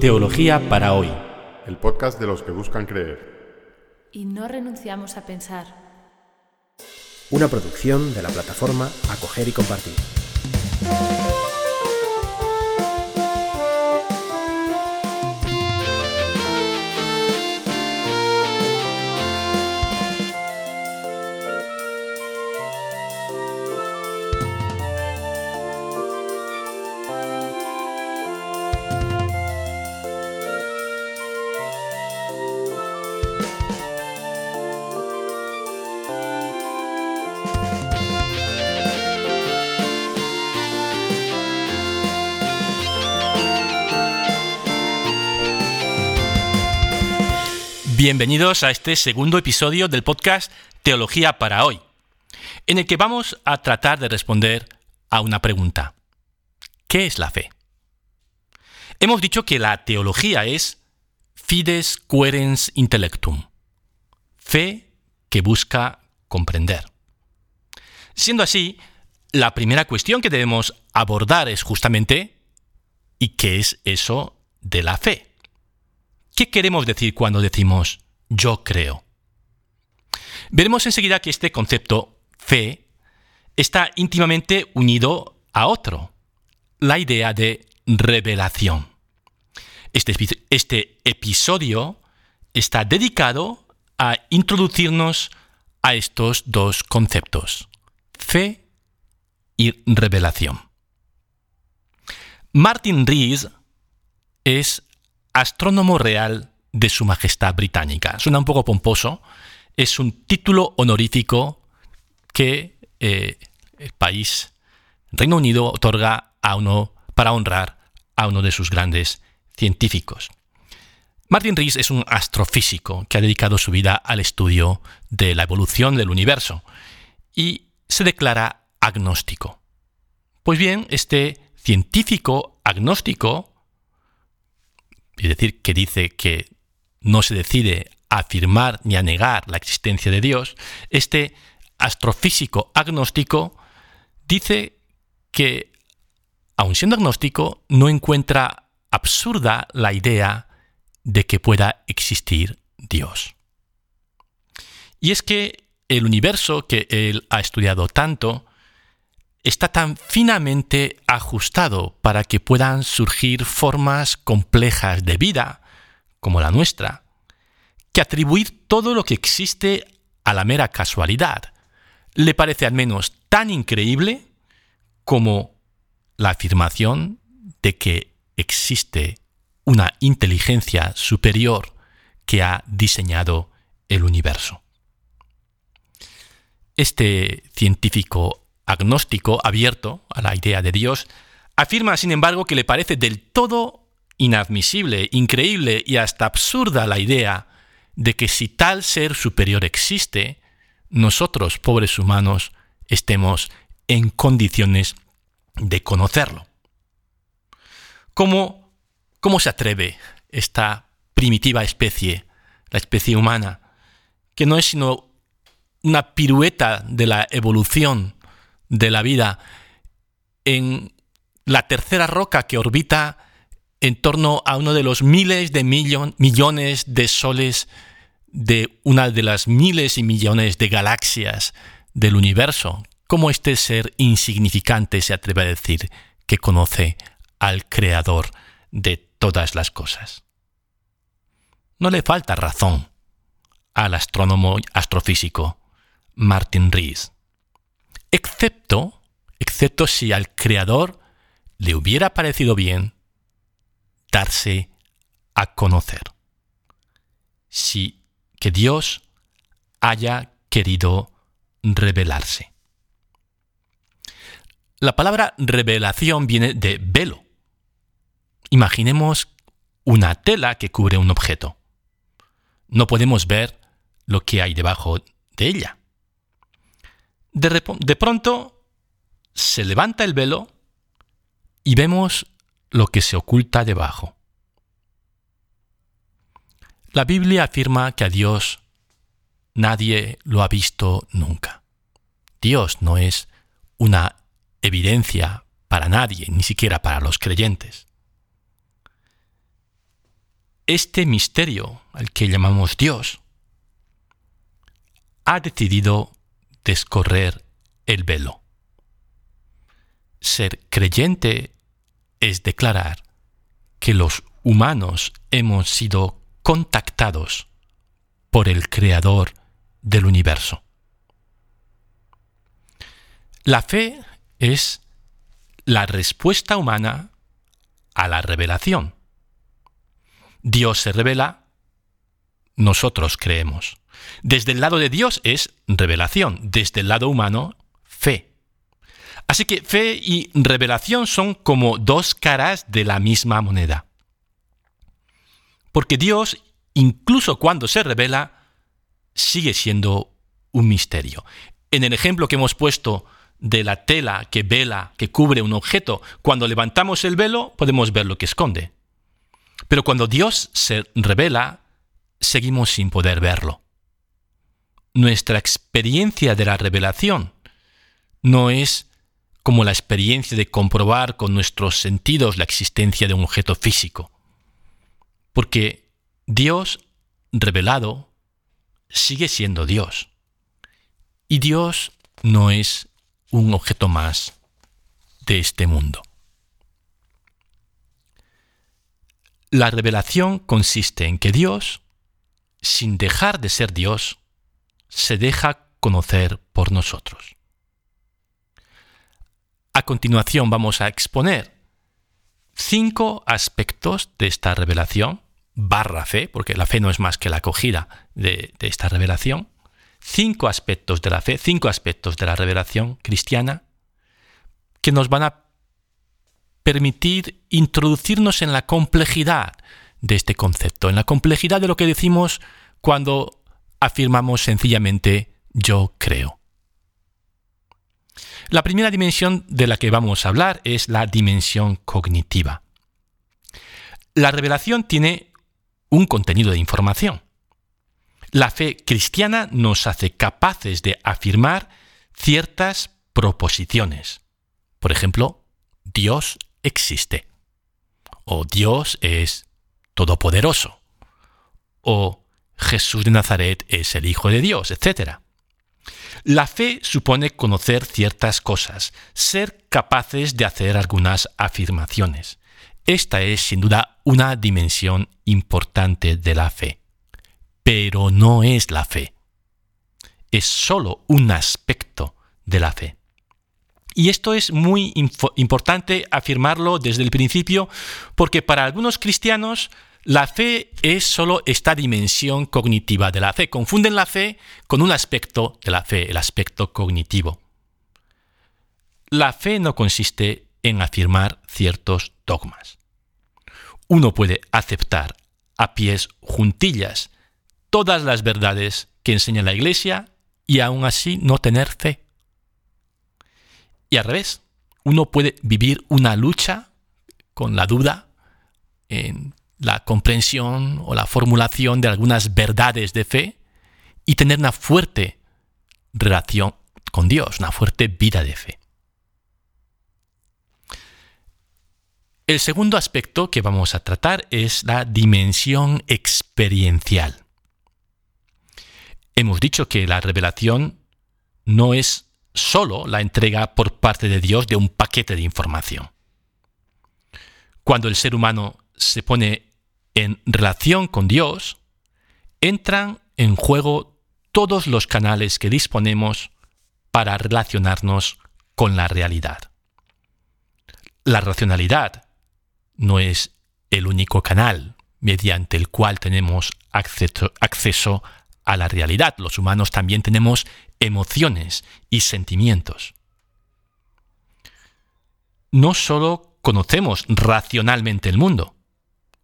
Teología para hoy. El podcast de los que buscan creer. Y no renunciamos a pensar. Una producción de la plataforma Acoger y Compartir. Bienvenidos a este segundo episodio del podcast Teología para hoy, en el que vamos a tratar de responder a una pregunta. ¿Qué es la fe? Hemos dicho que la teología es fides querens intellectum, fe que busca comprender. Siendo así, la primera cuestión que debemos abordar es justamente ¿y qué es eso de la fe? ¿Qué queremos decir cuando decimos yo creo? Veremos enseguida que este concepto fe está íntimamente unido a otro, la idea de revelación. Este, este, episodio está dedicado a introducirnos a estos dos conceptos, fe y revelación. Martin Rees es astrónomo real de Su Majestad Británica. Suena un poco pomposo, es un título honorífico que eh, el país Reino Unido otorga a uno para honrar a uno de sus grandes científicos. Martin Rees es un astrofísico que ha dedicado su vida al estudio de la evolución del universo y se declara agnóstico. Pues bien, este científico agnóstico es decir, que dice que no se decide a afirmar ni a negar la existencia de Dios, este astrofísico agnóstico dice que, aun siendo agnóstico, no encuentra absurda la idea de que pueda existir Dios. Y es que el universo que él ha estudiado tanto está tan finamente ajustado para que puedan surgir formas complejas de vida, como la nuestra, que atribuir todo lo que existe a la mera casualidad le parece al menos tan increíble como la afirmación de que existe una inteligencia superior que ha diseñado el universo. Este científico agnóstico abierto a la idea de Dios, afirma, sin embargo, que le parece del todo inadmisible, increíble y hasta absurda la idea de que si tal ser superior existe, nosotros, pobres humanos, estemos en condiciones de conocerlo. ¿Cómo, cómo se atreve esta primitiva especie, la especie humana, que no es sino una pirueta de la evolución, de la vida en la tercera roca que orbita en torno a uno de los miles de millones de soles de una de las miles y millones de galaxias del universo. ¿Cómo este ser insignificante se atreve a decir que conoce al Creador de todas las cosas? No le falta razón al astrónomo astrofísico Martin Rees excepto, excepto si al Creador le hubiera parecido bien darse a conocer. Si que Dios haya querido revelarse. La palabra revelación viene de velo. Imaginemos una tela que cubre un objeto. No podemos ver lo que hay debajo de ella de, pronto se levanta el velo y vemos lo que se oculta debajo. La Biblia afirma que a Dios nadie lo ha visto nunca. Dios no es una evidencia para nadie, ni siquiera para los creyentes. este misterio, al que llamamos Dios, ha decidido descorrer el velo. Ser creyente es declarar que los humanos hemos sido contactados por el Creador del universo. La fe es la respuesta humana a la revelación. Dios se revela, nosotros creemos. Desde el lado de Dios es revelación, desde el lado humano, fe. Así que fe y revelación son como dos caras de la misma moneda. Porque Dios, incluso cuando se revela, sigue siendo un misterio. En el ejemplo que hemos puesto de la tela que vela, que cubre un objeto, cuando levantamos el velo podemos ver lo que esconde. Pero cuando Dios se revela, seguimos sin poder verlo. Nuestra experiencia de la revelación no es como la experiencia de comprobar con nuestros sentidos la existencia de un objeto físico. Porque Dios revelado sigue siendo Dios. Y Dios no es un objeto más de este mundo. La revelación consiste en que Dios, sin dejar de ser Dios, se deja conocer por nosotros. A continuación vamos a exponer cinco aspectos de esta revelación, barra fe, porque la fe no es más que la acogida de, de esta revelación, cinco aspectos de la fe, cinco aspectos de la revelación cristiana que nos van a permitir introducirnos en la complejidad de este concepto, en la complejidad de lo que decimos cuando afirmamos sencillamente yo creo. La primera dimensión de la que vamos a hablar es la dimensión cognitiva. La revelación tiene un contenido de información. La fe cristiana nos hace capaces de afirmar ciertas proposiciones. Por ejemplo, Dios existe. O Dios es todopoderoso. O Jesús de Nazaret es el Hijo de Dios, etc. La fe supone conocer ciertas cosas, ser capaces de hacer algunas afirmaciones. Esta es sin duda una dimensión importante de la fe pero no es la fe. Es solo un aspecto de la fe. Y esto es muy importante afirmarlo desde el principio porque para algunos cristianos la fe es solo esta dimensión cognitiva de la fe. Confunden la fe con un aspecto de la fe, el aspecto cognitivo. La fe no consiste en afirmar ciertos dogmas. Uno puede aceptar a pies juntillas todas las verdades que enseña la Iglesia y aún así no tener fe. Y al revés, uno puede vivir una lucha con la duda en la comprensión o la formulación de algunas verdades de fe y tener una fuerte relación con Dios, una fuerte vida de fe. El segundo aspecto que vamos a tratar es la dimensión experiencial. Hemos dicho que la revelación no es solo la entrega por parte de Dios de un paquete de información. Cuando el ser humano se pone en relación con Dios, entran en juego todos los canales que disponemos para relacionarnos con la realidad. La racionalidad no es el único canal mediante el cual tenemos acceso, a la realidad. Los humanos también tenemos emociones y sentimientos. No solo conocemos racionalmente el mundo,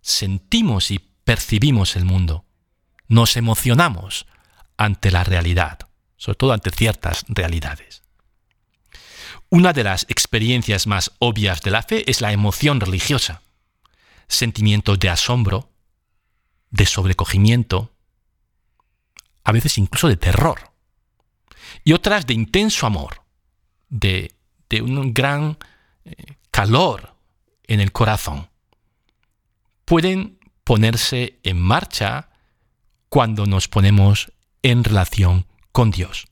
sentimos y percibimos el mundo. Nos emocionamos ante la realidad, sobre todo ante ciertas realidades. Una de las experiencias más obvias de la fe es la emoción religiosa. Sentimientos de asombro, de sobrecogimiento, a veces incluso de terror, y otras de intenso amor, de, un gran eh, calor en el corazón. Pueden ponerse en marcha cuando nos ponemos en relación con Dios.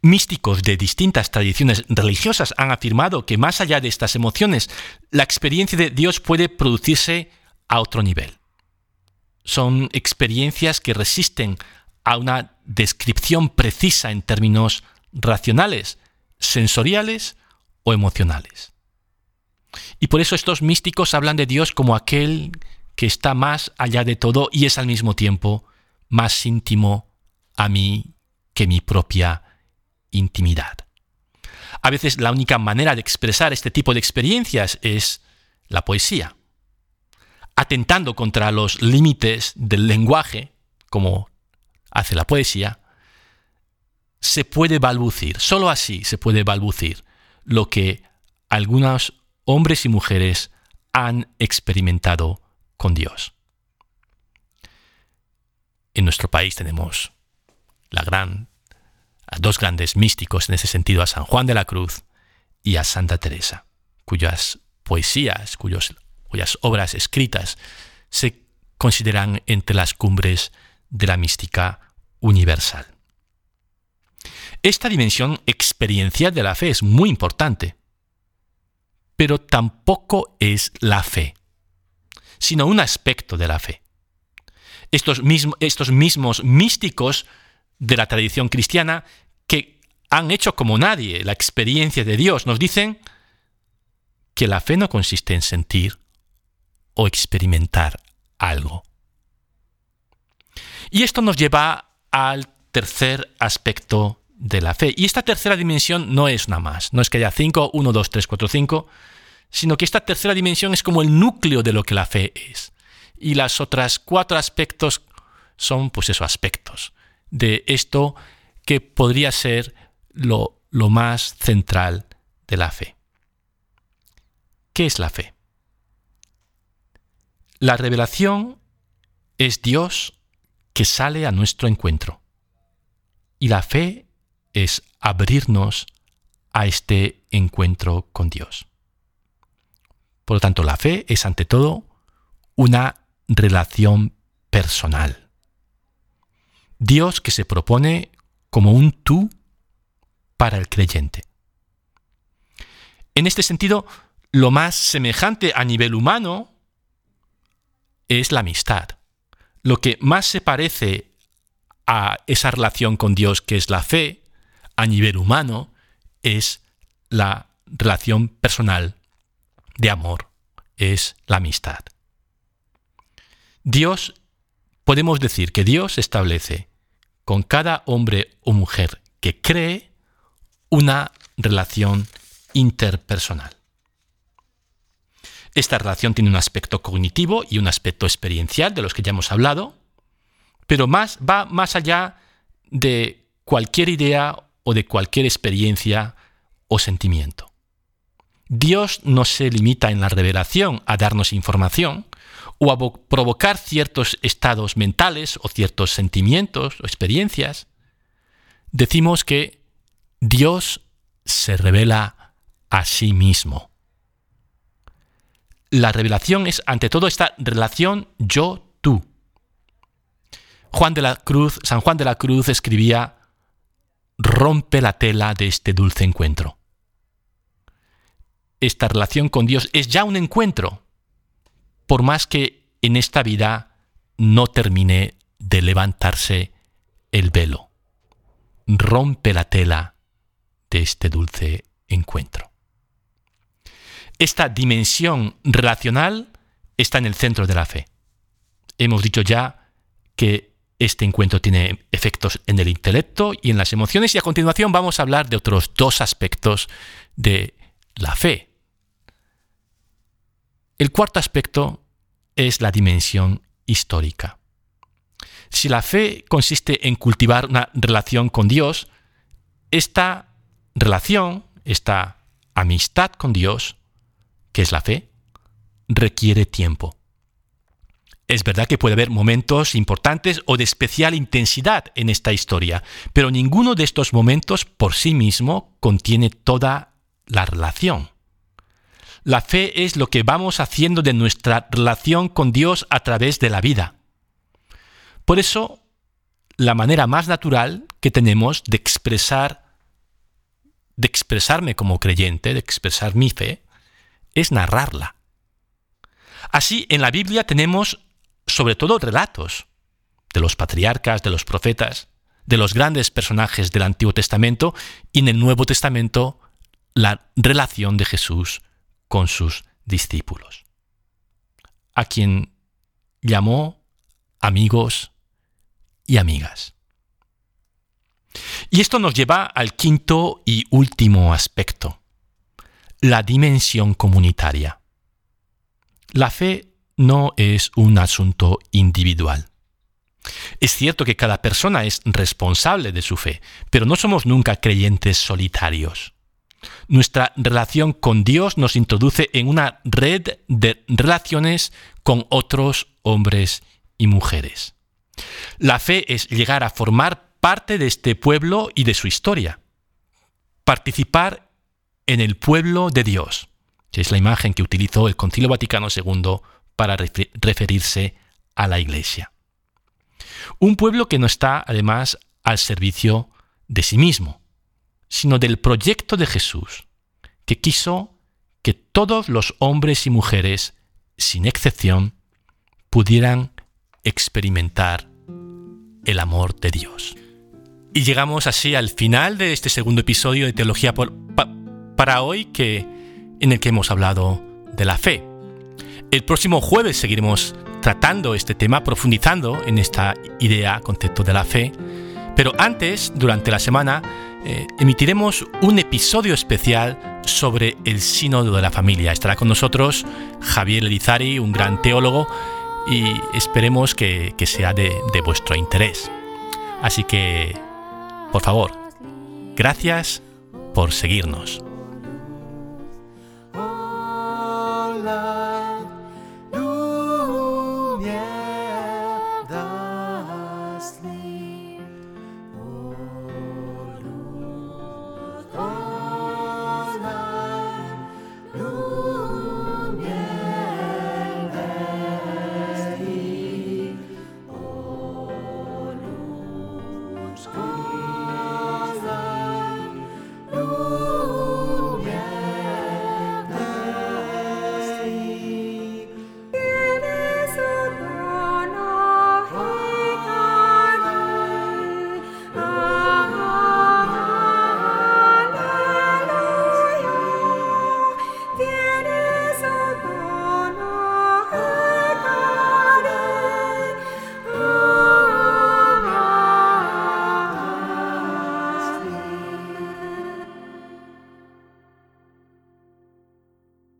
Místicos de distintas tradiciones religiosas han afirmado que más allá de estas emociones, la experiencia de Dios puede producirse a otro nivel. Son experiencias que resisten a una descripción precisa en términos racionales, sensoriales o emocionales. Y por eso estos místicos hablan de Dios como aquel que está más allá de todo y es al mismo tiempo más íntimo a mí que mi propia intimidad. A veces la única manera de expresar este tipo de experiencias es la poesía. Atentando contra los límites del lenguaje, como hace la poesía, se puede balbucir, solo así se puede balbucir lo que algunos hombres y mujeres han experimentado con Dios. En nuestro país tenemos la gran, a dos grandes místicos en ese sentido, a San Juan de la Cruz y a Santa Teresa, cuyas poesías, cuyas obras escritas se consideran entre las cumbres de la mística universal. Esta dimensión experiencial de la fe es muy importante, pero tampoco es la fe, sino un aspecto de la fe. Estos, mismos místicos de la tradición cristiana que han hecho como nadie la experiencia de Dios nos dicen que la fe no consiste en sentir o experimentar algo. Y esto nos lleva al tercer aspecto de la fe. Y esta tercera dimensión no es nada más, no es que haya 5, 1, 2, 3, 4, 5, sino que esta tercera dimensión es como el núcleo de lo que la fe es. Y las otras cuatro aspectos son, pues esos aspectos de esto que podría ser lo, lo más central de la fe. ¿Qué es la fe? La revelación es Dios que sale a nuestro encuentro. Y la fe es abrirnos a este encuentro con Dios. Por lo tanto, la fe es ante todo una relación personal. Dios que se propone como un tú para el creyente. En este sentido, lo más semejante a nivel humano es la amistad. Lo que más se parece a esa relación con Dios que es la fe a nivel humano es la relación personal de amor, es la amistad. Dios, podemos decir que Dios establece con cada hombre o mujer que cree una relación interpersonal. Esta relación tiene un aspecto cognitivo y un aspecto experiencial de los que ya hemos hablado, pero más, va más allá de cualquier idea o de cualquier experiencia o sentimiento. Dios no se limita en la revelación a darnos información o a provocar ciertos estados mentales o ciertos sentimientos o experiencias. Decimos que Dios se revela a sí mismo. La revelación es ante todo esta relación yo-tú. Juan de la Cruz, San Juan de la Cruz escribía, rompe la tela de este dulce encuentro. Esta relación con Dios es ya un encuentro, por más que en esta vida no termine de levantarse el velo. Rompe la tela de este dulce encuentro. Esta dimensión relacional está en el centro de la fe. Hemos dicho ya que este encuentro tiene efectos en el intelecto y en las emociones y a continuación vamos a hablar de otros dos aspectos de la fe. El cuarto aspecto es la dimensión histórica. Si la fe consiste en cultivar una relación con Dios, esta relación, esta amistad con Dios, que es la fe, requiere tiempo. Es verdad que puede haber momentos importantes o de especial intensidad en esta historia, pero ninguno de estos momentos por sí mismo contiene toda la relación. La fe es lo que vamos haciendo de nuestra relación con Dios a través de la vida. Por eso, la manera más natural que tenemos de expresar de expresarme como creyente, de expresar mi fe, es narrarla. Así, en la Biblia tenemos sobre todo relatos de los patriarcas, de los profetas, de los grandes personajes del Antiguo Testamento y en el Nuevo Testamento la relación de Jesús con sus discípulos, a quien llamó amigos y amigas. Y esto nos lleva al quinto y último aspecto, la dimensión comunitaria. La fe no es un asunto individual. Es cierto que cada persona es responsable de su fe, pero no somos nunca creyentes solitarios. Nuestra relación con Dios nos introduce en una red de relaciones con otros hombres y mujeres. La fe es llegar a formar parte de este pueblo y de su historia. Participar en el pueblo de Dios, que es la imagen que utilizó el Concilio Vaticano II para referirse a la Iglesia. Un pueblo que no está, además, al servicio de sí mismo, sino del proyecto de Jesús, que quiso que todos los hombres y mujeres, sin excepción, pudieran experimentar el amor de Dios. Y llegamos así al final de este segundo episodio de Teología para hoy, que, en el que hemos hablado de la fe. El próximo jueves seguiremos tratando este tema, profundizando en esta idea, concepto de la fe. Pero antes, durante la semana, eh, emitiremos un episodio especial sobre el sínodo de la familia. Estará con nosotros Javier Elizari, un gran teólogo, y esperemos que, sea de, de vuestro interés. Así que, por favor, gracias por seguirnos.